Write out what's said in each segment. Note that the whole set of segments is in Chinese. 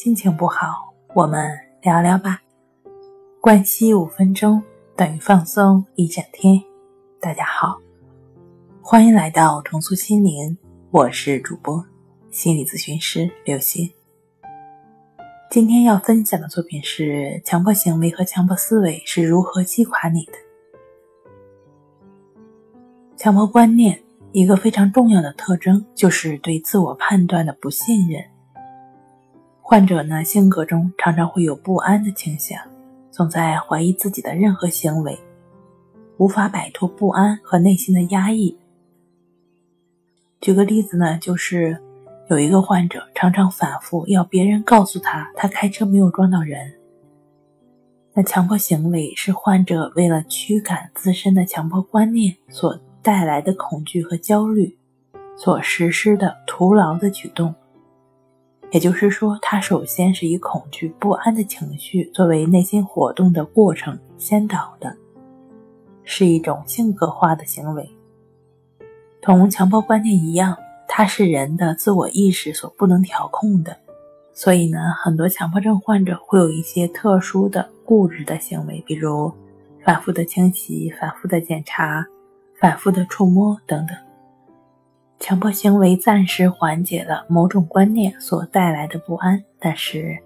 心情不好，我们聊聊吧。关系五分钟等于放松一整天。大家好，欢迎来到重塑心灵，我是主播心理咨询师刘星。今天要分享的作品是：强迫行为和强迫思维是如何击垮你的？强迫观念一个非常重要的特征就是对自我判断的不信任。患者呢，性格中常常会有不安的倾向，总在怀疑自己的任何行为，无法摆脱不安和内心的压抑。举个例子呢，就是有一个患者常常反复要别人告诉他，他开车没有撞到人。那强迫行为是患者为了驱赶自身的强迫观念所带来的恐惧和焦虑，所实施的徒劳的举动。也就是说，他首先是以恐惧、不安的情绪作为内心活动的过程先导的，是一种性格化的行为。同强迫观念一样，它是人的自我意识所不能调控的。所以呢，很多强迫症患者会有一些特殊的固执的行为，比如反复的清洗、反复的检查、反复的触摸等等。强迫行为暂时缓解了某种观念所带来的不安，但是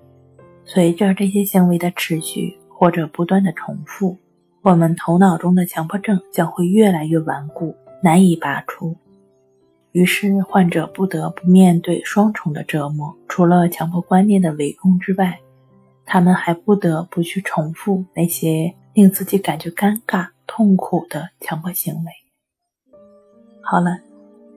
随着这些行为的持续或者不断的重复，我们头脑中的强迫症将会越来越顽固，难以拔出。于是患者不得不面对双重的折磨：除了强迫观念的围攻之外，他们还不得不去重复那些令自己感觉尴尬、痛苦的强迫行为。好了。